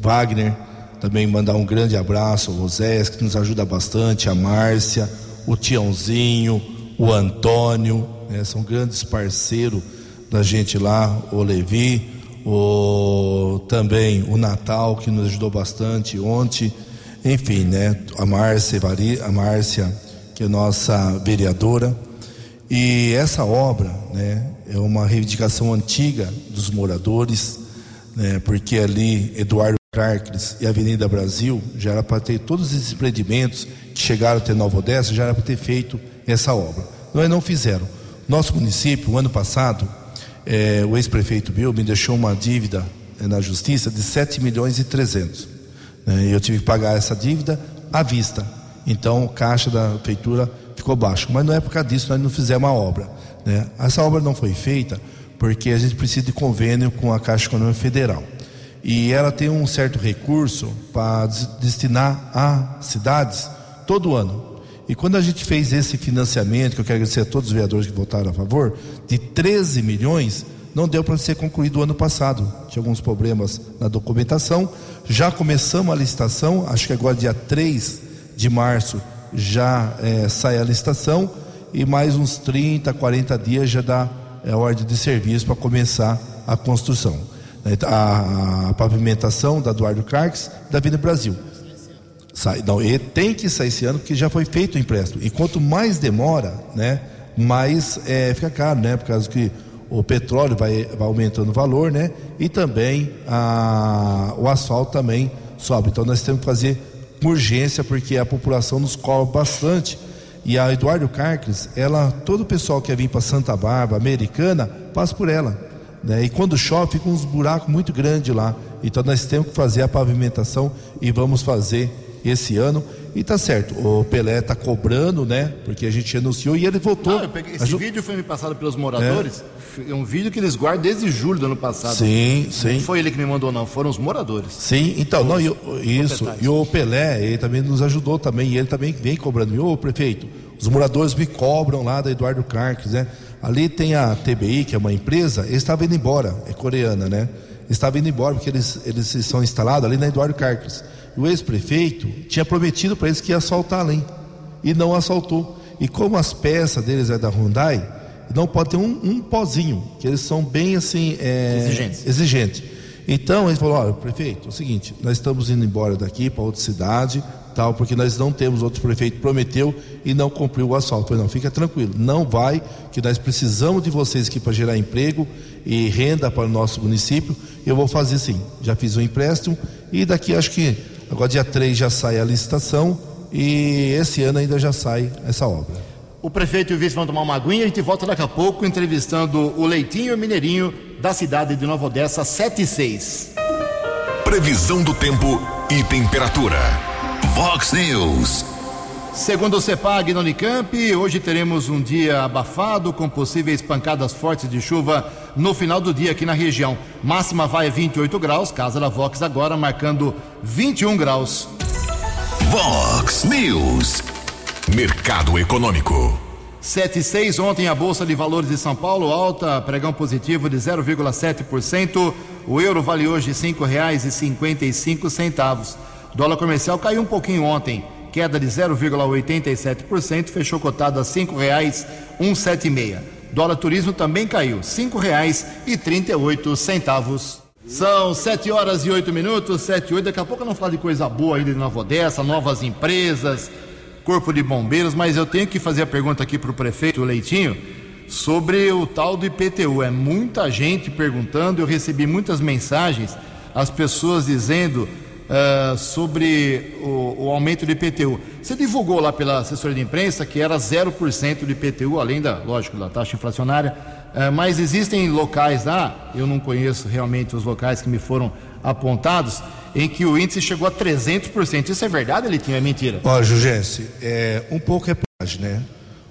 H: Wagner, também mandar um grande abraço ao Rosés, que nos ajuda bastante, a Márcia, o Tiãozinho, o Antônio, né, são grandes parceiros da gente lá, o Levi, o, também o Natal, que nos ajudou bastante ontem, enfim, né, a Márcia, a Márcia, que é nossa vereadora. E essa obra, né, é uma reivindicação antiga dos moradores, né, porque ali Eduardo Carcres e Avenida Brasil já era para ter todos esses empreendimentos que chegaram até Nova Odessa, já era para ter feito essa obra. Nós não fizeram. Nosso município, o ano passado, eh, o ex-prefeito Bill me deixou uma dívida eh, na justiça de 7 milhões e 300. Né, eu tive que pagar essa dívida à vista. Então, o caixa da prefeitura ficou baixo. Mas não é por causa disso nós não fizemos a obra. Né? Essa obra não foi feita porque a gente precisa de convênio com a Caixa Econômica Federal. E ela tem um certo recurso para destinar a cidades todo ano. E quando a gente fez esse financiamento, que eu quero agradecer a todos os vereadores que votaram a favor, de 13 milhões, não deu para ser concluído o ano passado. Tinha alguns problemas na documentação. Já começamos a licitação, acho que agora dia 3 de março já é, sai a licitação e mais uns 30, 40 dias já dá é, ordem de serviço para começar a construção. A, a, pavimentação da Eduardo Carques da Avenida Brasil. Sai, não, ele tem que sair esse ano porque já foi feito o empréstimo. E quanto mais demora, né, mais é, fica caro, né? Por causa que o petróleo vai, vai aumentando o valor, né? E também a, o asfalto também sobe. Então nós temos que fazer com urgência porque a população nos cobra bastante. E a Eduardo Carques, ela, todo o pessoal que vir para Santa Bárbara, Americana, passa por ela. Né? E quando chove, fica uns buracos muito grandes lá. Então nós temos que fazer a pavimentação e vamos fazer esse ano. E tá certo, o Pelé tá cobrando, né? Porque a gente anunciou e ele voltou. Não,
A: peguei, esse vídeo foi me passado pelos moradores. É. é um vídeo que eles guardam desde julho do ano passado.
H: Sim, sim.
A: Não foi ele que me mandou, não, foram os moradores.
H: Sim, então, não, eu, isso. E o Pelé, ele também nos ajudou também, e ele também vem cobrando. E, ô, prefeito, os moradores me cobram lá da Eduardo Carques, né? Ali tem a TBI, que é uma empresa, eles estavam indo embora, é coreana, né? Estavam indo embora porque eles, eles são instalados ali na Eduardo Carques o ex-prefeito tinha prometido para eles que ia assaltar além e não assaltou. E como as peças deles é da Hyundai, não pode ter um, um pozinho, que eles são bem assim é, exigentes. exigentes. Então ele falou: olha, prefeito, é o seguinte, nós estamos indo embora daqui para outra cidade, tal, porque nós não temos outro prefeito prometeu e não cumpriu o asfalto. Eu falei, não, fica tranquilo, não vai, que nós precisamos de vocês aqui para gerar emprego e renda para o nosso município. Eu vou fazer sim. Já fiz um empréstimo e daqui acho que Agora, dia 3 já sai a licitação e esse ano ainda já sai essa obra.
A: O prefeito e o vice vão tomar uma aguinha. A gente volta daqui a pouco entrevistando o Leitinho e o Mineirinho da cidade de Nova Odessa, 7 e 6.
B: Previsão do tempo e temperatura. Vox News.
A: Segundo o CEPAG no Unicamp, hoje teremos um dia abafado com possíveis pancadas fortes de chuva no final do dia aqui na região. Máxima vai a 28 graus, casa da Vox agora marcando 21 graus.
B: Vox News. Mercado Econômico.
A: 7 e 6, ontem a Bolsa de Valores de São Paulo alta, pregão positivo de 0,7%. O euro vale hoje R$ 5,55. Dólar comercial caiu um pouquinho ontem queda de 0,87%, fechou cotado a R$ 5,176. Dólar turismo também caiu, R$ 5,38. São sete horas e oito minutos, sete e oito. Daqui a pouco eu não falo de coisa boa aí de Nova Odessa, novas empresas, corpo de bombeiros, mas eu tenho que fazer a pergunta aqui para o prefeito Leitinho sobre o tal do IPTU. É muita gente perguntando, eu recebi muitas mensagens, as pessoas dizendo uh, sobre o, o, aumento do IPTU. Você divulgou lá pela assessoria de imprensa que era 0% de IPTU, além da, lógico, da taxa inflacionária, uh, mas existem locais lá, eu não conheço realmente os locais que me foram apontados, em que o índice chegou a 300%. Isso é verdade, ele tinha é mentira?
H: Ó, Jugense, é um pouco é né?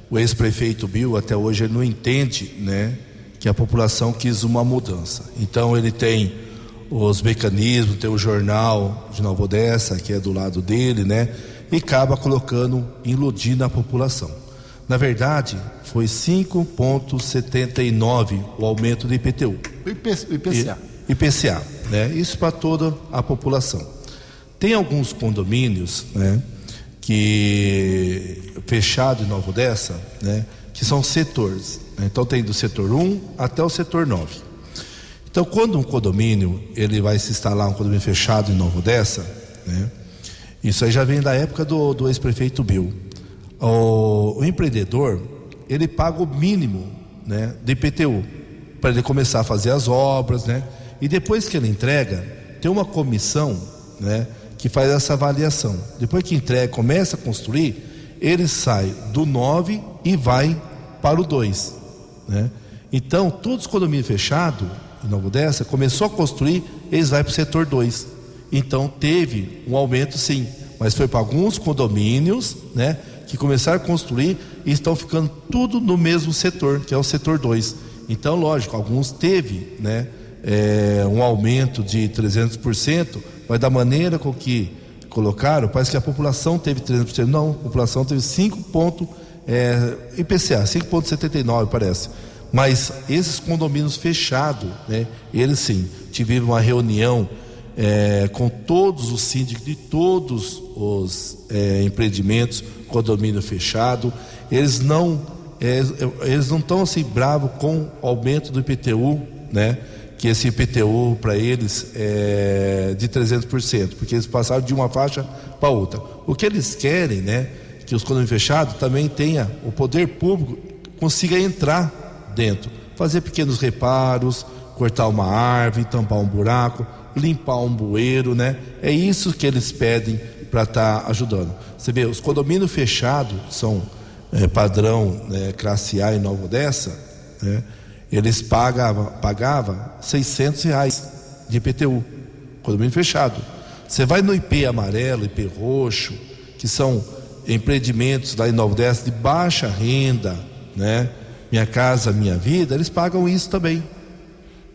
H: O ex-prefeito Bill até hoje não entende, né, que a população quis uma mudança. Então ele tem os mecanismos, tem o jornal de Nova Odessa, que é do lado dele, né? E acaba colocando, iludindo a população. Na verdade, foi 5,79 o aumento do IPTU.
A: IPCA.
H: IPCA, né? Isso para toda a população. Tem alguns condomínios, né? Que fechado em Nova Odessa, né? Que são setores. Né? Então tem do setor 1 até o setor 9. Então, quando um condomínio ele vai se instalar um condomínio fechado em Novo Odessa, né? Isso aí já vem da época do, do ex-prefeito Bill. O, o, empreendedor ele paga o mínimo, né, de IPTU para ele começar a fazer as obras, né? E depois que ele entrega, tem uma comissão, né, que faz essa avaliação. Depois que entrega, começa a construir, ele sai do 9 e vai para o 2, né? Então, todos os condomínios fechados, em Nova Odessa, começou a construir, eles vão para o setor 2. Então teve um aumento sim, mas foi para alguns condomínios, né, que começaram a construir e estão ficando tudo no mesmo setor, que é o setor 2. Então, lógico, alguns teve, né, é, um aumento de 300%, mas da maneira com que colocaram, parece que a população teve 300%. Não, a população teve 5 pontos, é, IPCA, 5,79 parece. Mas esses condomínios fechados, né, eles sim, tiveram uma reunião é, com todos os síndicos de todos os é, empreendimentos, condomínio fechado. Eles não é, eles não estão assim bravos com o aumento do IPTU, né? que esse IPTU para eles é de 300%, porque eles passaram de uma faixa para outra. O que eles querem, né, que os condomínios fechados também tenha o poder público consiga entrar dentro, fazer pequenos reparos, cortar uma árvore, tampar um buraco, limpar um bueiro, né? É isso que eles pedem para estar tá ajudando. Você vê, os condomínios fechados são é, padrão né, classe A em Nova Odessa, né? eles pagavam pagava 600 reais de IPTU, condomínio fechado. Você vai no IP amarelo, IP roxo, que são empreendimentos lá em Odessa de baixa renda, né? Minha casa, minha vida, eles pagam isso também.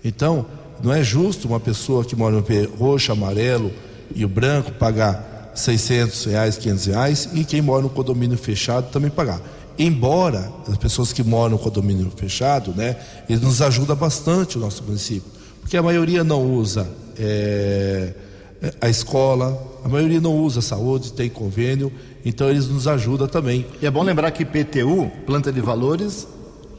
H: Então, não é justo uma pessoa que mora no roxo, amarelo e o branco pagar 600 reais, 500 reais e quem mora no condomínio fechado também pagar embora as pessoas que moram no condomínio fechado, né, eles nos ajuda bastante o nosso município, porque a maioria não usa é, a escola, a maioria não usa a saúde, tem convênio, então eles nos ajudam também.
A: E é bom lembrar que PTU, planta de valores,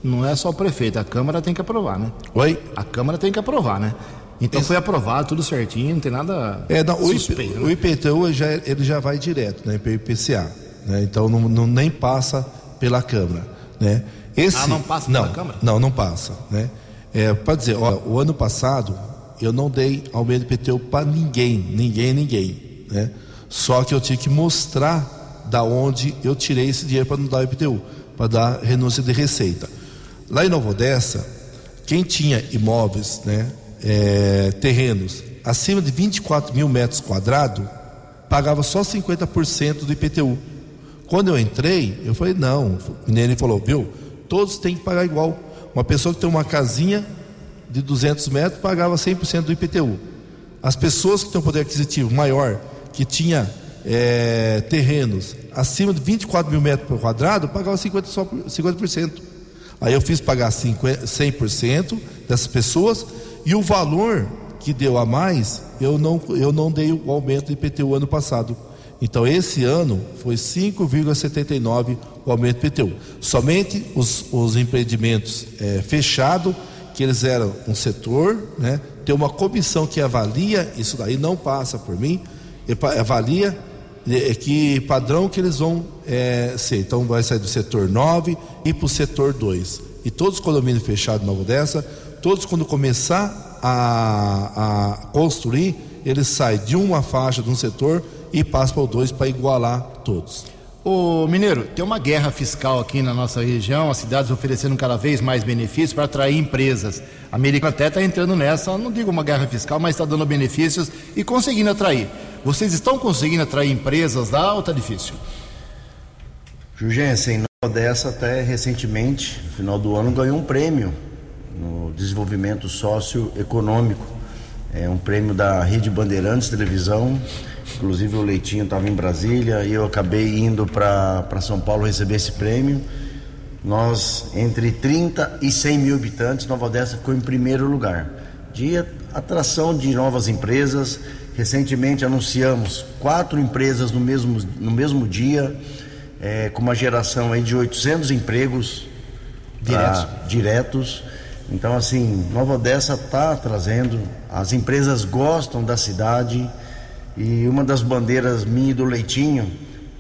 A: não é só o prefeito, a Câmara tem que aprovar, né?
H: Oi?
A: A Câmara tem que aprovar, né? Então Esse... foi aprovado, tudo certinho, não tem nada
H: é, não, suspeito. O, IP, né? o IPTU já, ele já vai direto, né? Para o IPCA. Né? Então não, não, nem passa pela Câmara, né?
A: Esse, ah, não passa
H: não,
A: pela Câmara?
H: Não, não passa, né? É, para dizer, ó, o ano passado eu não dei aumento de IPTU para ninguém, ninguém, ninguém, né? Só que eu tinha que mostrar da onde eu tirei esse dinheiro para não dar IPTU, para dar renúncia de receita. Lá em Nova Odessa, quem tinha imóveis, né, é, terrenos acima de 24 mil metros quadrados, pagava só 50% do IPTU. Quando eu entrei, eu falei, não. Ele falou, viu, todos têm que pagar igual. Uma pessoa que tem uma casinha de 200 metros pagava 100% do IPTU. As pessoas que têm um poder aquisitivo maior, que tinha é, terrenos acima de 24 mil metros por quadrado, pagavam 50%, só 50%. Aí eu fiz pagar 50, 100% dessas pessoas e o valor que deu a mais, eu não, eu não dei o aumento do IPTU ano passado. Então, esse ano foi 5,79 o aumento do IPTU. Somente os, os empreendimentos é, fechados, que eles eram um setor, né? tem uma comissão que avalia, isso daí não passa por mim, avalia que padrão que eles vão é, ser. Então, vai sair do setor 9 e para o setor 2. E todos os condomínios fechados Nova dessa, todos quando começar a, a construir, eles saem de uma faixa de um setor e passa para o 2 para igualar todos.
A: Ô Mineiro, tem uma guerra fiscal aqui na nossa região, as cidades oferecendo cada vez mais benefícios para atrair empresas. A Americana até está entrando nessa, não digo uma guerra fiscal, mas está dando benefícios e conseguindo atrair. Vocês estão conseguindo atrair empresas lá ou está difícil?
I: Jugensen, dessa até recentemente, no final do ano, ganhou um prêmio no desenvolvimento socioeconômico. É um prêmio da Rede Bandeirantes Televisão Inclusive o Leitinho estava em Brasília e eu acabei indo para São Paulo receber esse prêmio. Nós, entre 30 e 100 mil habitantes, Nova Odessa ficou em primeiro lugar. De atração de novas empresas. Recentemente anunciamos quatro empresas no mesmo, no mesmo dia, é, com uma geração aí de 800 empregos diretos. Ah, diretos. Então, assim, Nova Odessa está trazendo, as empresas gostam da cidade e uma das bandeiras minha e do Leitinho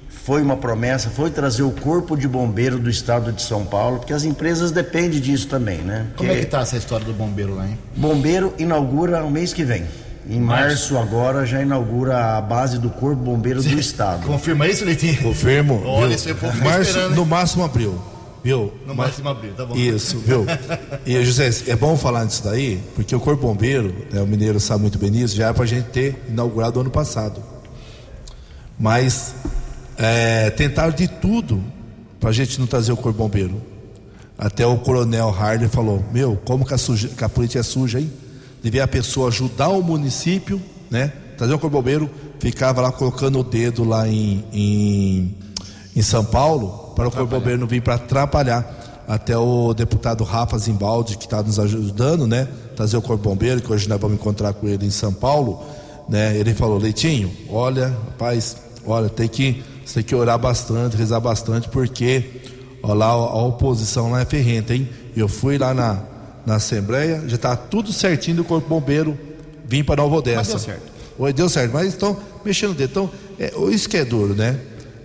I: foi uma promessa, foi trazer o corpo de bombeiro do estado de São Paulo, porque as empresas dependem disso também, né?
A: Como é que está essa história do bombeiro lá, hein?
I: Bombeiro inaugura o mês que vem. Em março, março agora já inaugura a base do Corpo Bombeiro do (laughs) Estado.
A: Confirma isso, Leitinho?
H: Confirmo. Olha, isso é março, No máximo abril. Viu?
A: No máximo abril, tá bom.
H: Isso, viu? E, José, é bom falar disso daí, porque o Corpo Bombeiro, né, o mineiro sabe muito bem disso, já é para a gente ter inaugurado ano passado. Mas é, tentaram de tudo para a gente não trazer o Corpo Bombeiro. Até o coronel Harder falou: Meu, como que a, suja, que a política é suja, hein? Devia a pessoa ajudar o município, né? Trazer o Corpo Bombeiro, ficava lá colocando o dedo lá em, em, em São Paulo para o Corpo Bombeiro não vir para atrapalhar. Até o deputado Rafa Zimbaldi, que está nos ajudando, né? Trazer o Corpo Bombeiro, que hoje nós vamos encontrar com ele em São Paulo, né? Ele falou, Leitinho, olha, rapaz, olha, tem que, você tem que orar bastante, rezar bastante, porque ó, lá, a oposição lá é ferrenta, hein? Eu fui lá na, na Assembleia, já está tudo certinho do Corpo Bombeiro vir para Nova Odessa. Mas
A: deu certo.
H: Oi, deu certo, mas estão mexendo o dedo. Então, é, isso que é duro, né?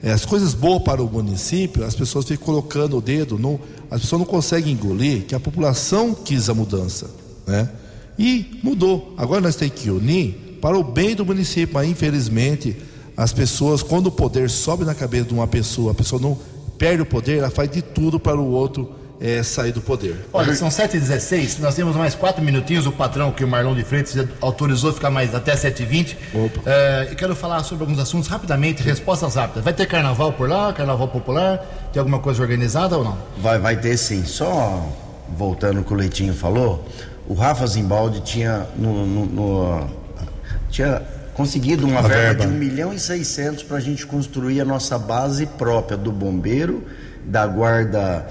H: É, as coisas boas para o município, as pessoas ficam colocando o dedo, no, as pessoas não conseguem engolir que a população quis a mudança, né? E mudou. Agora nós temos que unir para o bem do município, mas infelizmente as pessoas, quando o poder sobe na cabeça de uma pessoa, a pessoa não perde o poder, ela faz de tudo para o outro é, sair do poder.
A: Olha, são 7h16, nós temos mais quatro minutinhos. O patrão, que o Marlon de Freitas autorizou ficar mais até 7h20. É, e quero falar sobre alguns assuntos rapidamente, respostas rápidas. Vai ter carnaval por lá, carnaval popular? Tem alguma coisa organizada ou não?
I: Vai, vai ter sim. Só voltando o que o Leitinho falou, o Rafa Zimbaldi tinha no, no, no tinha conseguido uma verba, verba, de 1 milhão e 600 para a gente construir a nossa base própria do bombeiro, da guarda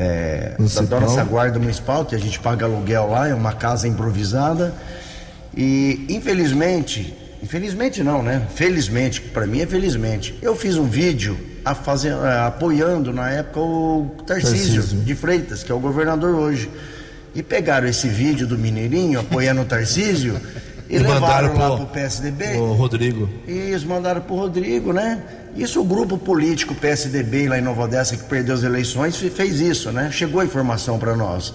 I: é, da nossa guarda municipal, que a gente paga aluguel lá, é uma casa improvisada. E infelizmente, infelizmente não, né? Felizmente, para mim é felizmente. Eu fiz um vídeo a fazer, a, apoiando na época o Tarcísio, Tarcísio de Freitas, que é o governador hoje. E pegaram esse vídeo do Mineirinho apoiando o Tarcísio (laughs) e, e levaram lá pro PSDB.
H: O Rodrigo.
I: Isso, mandaram pro Rodrigo, né? Isso o grupo político PSDB lá em Nova Odessa que perdeu as eleições fez isso, né? Chegou a informação para nós.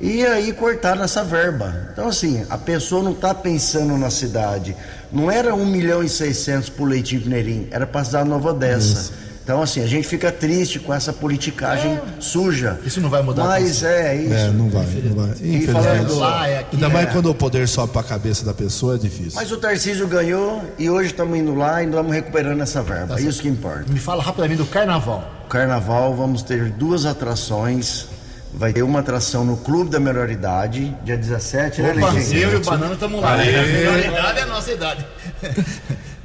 I: E aí cortaram essa verba. Então assim, a pessoa não está pensando na cidade. Não era 1 milhão e 600 por Leitinho Pineirinho, era para cidade Nova Odessa. Isso. Então, assim, a gente fica triste com essa politicagem é. suja.
A: Isso não vai mudar.
I: Mas é isso.
H: É, não vai, não vai. E falando lá, é aqui, Ainda mais é. quando o poder sobe para a cabeça da pessoa, é difícil.
I: Mas o Tarcísio ganhou e hoje estamos indo lá e estamos recuperando essa verba. Tá é isso que importa.
A: Me fala rapidamente do carnaval.
I: Carnaval, vamos ter duas atrações. Vai ter uma atração no Clube da Melhor Idade, dia 17,
A: né, Opa, Leitinho? Eu e o Banana estamos lá. Né? A melhor idade é a nossa idade.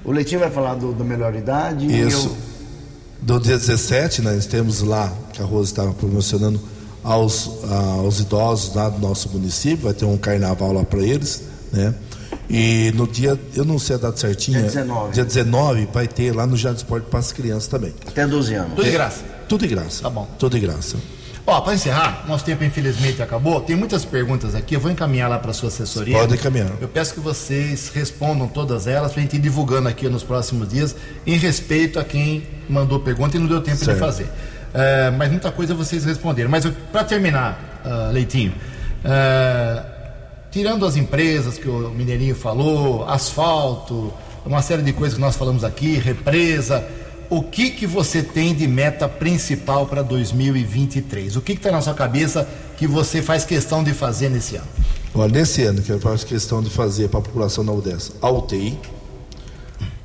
I: o Leitinho vai falar do, do Melhor Idade.
H: Isso. Eu do dia 17, nós temos lá, que a Rosa estava promocionando aos, aos idosos lá do nosso município, vai ter um carnaval lá para eles, né? E no dia, eu não sei a data certinha. Dia
I: 19.
H: Dia 19 vai ter lá no Jardim Esporte para as crianças também.
I: Até 12 anos.
A: Tudo de graça.
H: Tudo de graça.
A: Tá bom.
H: Tudo de graça.
A: Ó, para encerrar, nosso tempo infelizmente acabou. Tem muitas perguntas aqui, eu vou encaminhar lá para sua assessoria.
H: Pode encaminhar.
A: Eu peço que vocês respondam todas elas para a gente ir divulgando aqui nos próximos dias, em respeito a quem mandou pergunta e não deu tempo certo. de fazer. É, mas muita coisa vocês responderam. Mas para terminar, uh, Leitinho, uh, tirando as empresas que o Mineirinho falou, asfalto, uma série de coisas que nós falamos aqui, represa o que que você tem de meta principal para 2023? O que está na sua cabeça que você faz questão de fazer nesse ano?
H: Olha, nesse ano que eu faço questão de fazer para a população da UDESA, a UTI,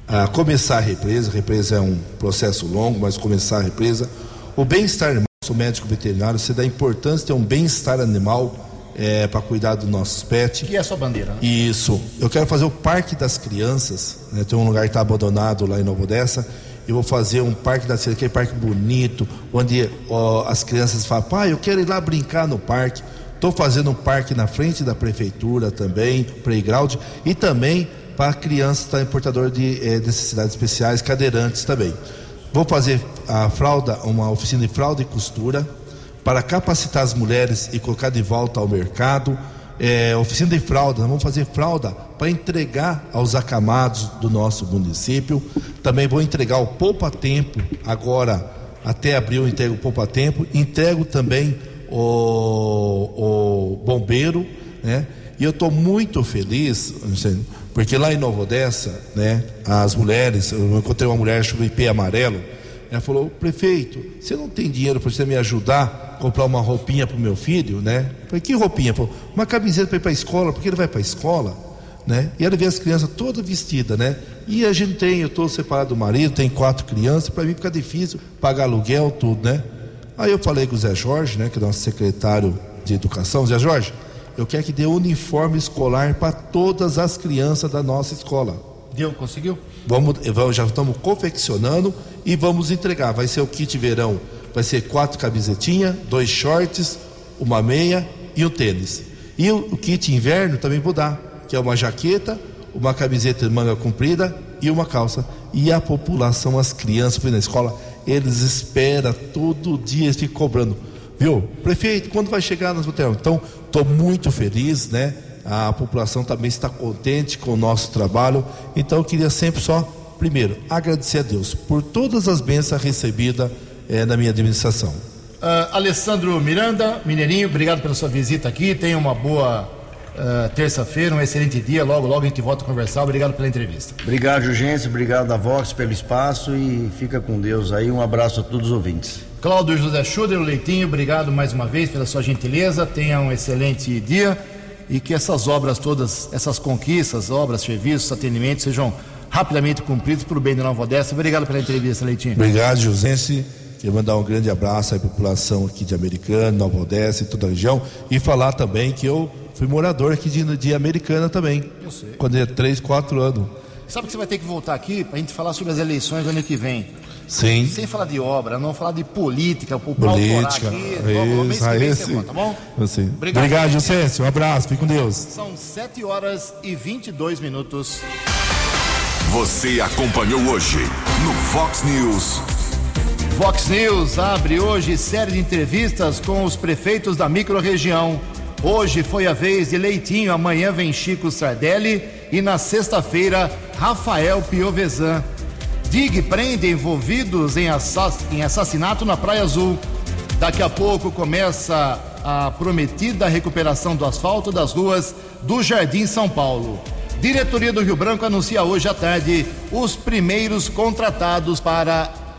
H: a começar a represa, a represa é um processo longo, mas começar a represa, o bem-estar animal, sou médico veterinário, você dá importância de ter um bem-estar animal é, para cuidar dos nossos pets.
A: Que é a sua bandeira, né?
H: Isso. Eu quero fazer o Parque das Crianças, né? tem um lugar que está abandonado lá em Nova Odessa, eu vou fazer um parque da cidade, parque bonito, onde ó, as crianças falam, pai, eu quero ir lá brincar no parque. Estou fazendo um parque na frente da prefeitura também, playground, e também para crianças também portador de eh, necessidades especiais, cadeirantes também. Vou fazer a fralda, uma oficina de fralda e costura para capacitar as mulheres e colocar de volta ao mercado é, oficina de fralda, nós vamos fazer fralda para entregar aos acamados do nosso município. Também vou entregar o Poupa Tempo, agora até abril entrego o Poupa Tempo, entrego também o, o bombeiro, né? E eu estou muito feliz, porque lá em Nova Odessa, né, as mulheres, eu encontrei uma mulher chamada IP amarelo, ela falou, prefeito, você não tem dinheiro para você me ajudar comprar uma roupinha para o meu filho, né? Falei, que roupinha? Uma camiseta para ir para a escola, porque ele vai para a escola, né? E ela vê as crianças todas vestidas, né? E a gente tem, eu estou separado do marido, tem quatro crianças, para mim fica difícil pagar aluguel, tudo, né? Aí eu falei com o Zé Jorge, né, que é nosso secretário de educação, Zé Jorge, eu quero que dê uniforme escolar para todas as crianças da nossa escola.
A: Deu, conseguiu?
H: Vamos, já estamos confeccionando e vamos entregar. Vai ser o kit verão, vai ser quatro camisetinhas, dois shorts, uma meia e um tênis. E o, o kit inverno também vou dar, que é uma jaqueta, uma camiseta de manga comprida e uma calça. E a população, as crianças, na escola, eles esperam todo dia, eles ficam cobrando. viu? Prefeito, quando vai chegar nas UTI? Então, estou muito feliz, né? A população também está contente com o nosso trabalho. Então, eu queria sempre só, primeiro, agradecer a Deus por todas as bênçãos recebidas eh, na minha administração.
A: Uh, Alessandro Miranda, Mineirinho, obrigado pela sua visita aqui. Tenha uma boa uh, terça-feira, um excelente dia. Logo, logo a gente volta a conversar. Obrigado pela entrevista.
I: Obrigado, Jurgência. Obrigado a Vox pelo espaço e fica com Deus aí. Um abraço a todos os ouvintes.
A: Cláudio José Schuder, o Leitinho, obrigado mais uma vez pela sua gentileza. Tenha um excelente dia e que essas obras todas, essas conquistas, obras, serviços, atendimentos sejam rapidamente cumpridos para o bem da Nova Odessa. Obrigado pela entrevista, Leitinho.
H: Obrigado, Josense. Queria mandar um grande abraço à população aqui de Americana, Nova Odessa e toda a região. E falar também que eu fui morador aqui de, de Americana também.
A: Eu sei.
H: Quando eu tinha 3, 4 anos.
A: Sabe que você vai ter que voltar aqui para a gente falar sobre as eleições do ano que vem.
H: Sim.
A: Sem falar de obra, não falar de política, por
H: Política.
A: aqui. Logo, mês que vem tá bom?
H: Eu sei.
A: Obrigado.
H: Obrigado. Um abraço. Fique com Deus.
A: São 7 horas e 22 minutos.
B: Você acompanhou hoje no Fox News.
A: Fox News abre hoje série de entrevistas com os prefeitos da microrregião. Hoje foi a vez de Leitinho, amanhã vem Chico Sardelli e na sexta-feira Rafael Piovesan. DIG prende envolvidos em, assass- em assassinato na Praia Azul. Daqui a pouco começa a prometida recuperação do asfalto das ruas do Jardim São Paulo. Diretoria do Rio Branco anuncia hoje à tarde os primeiros contratados para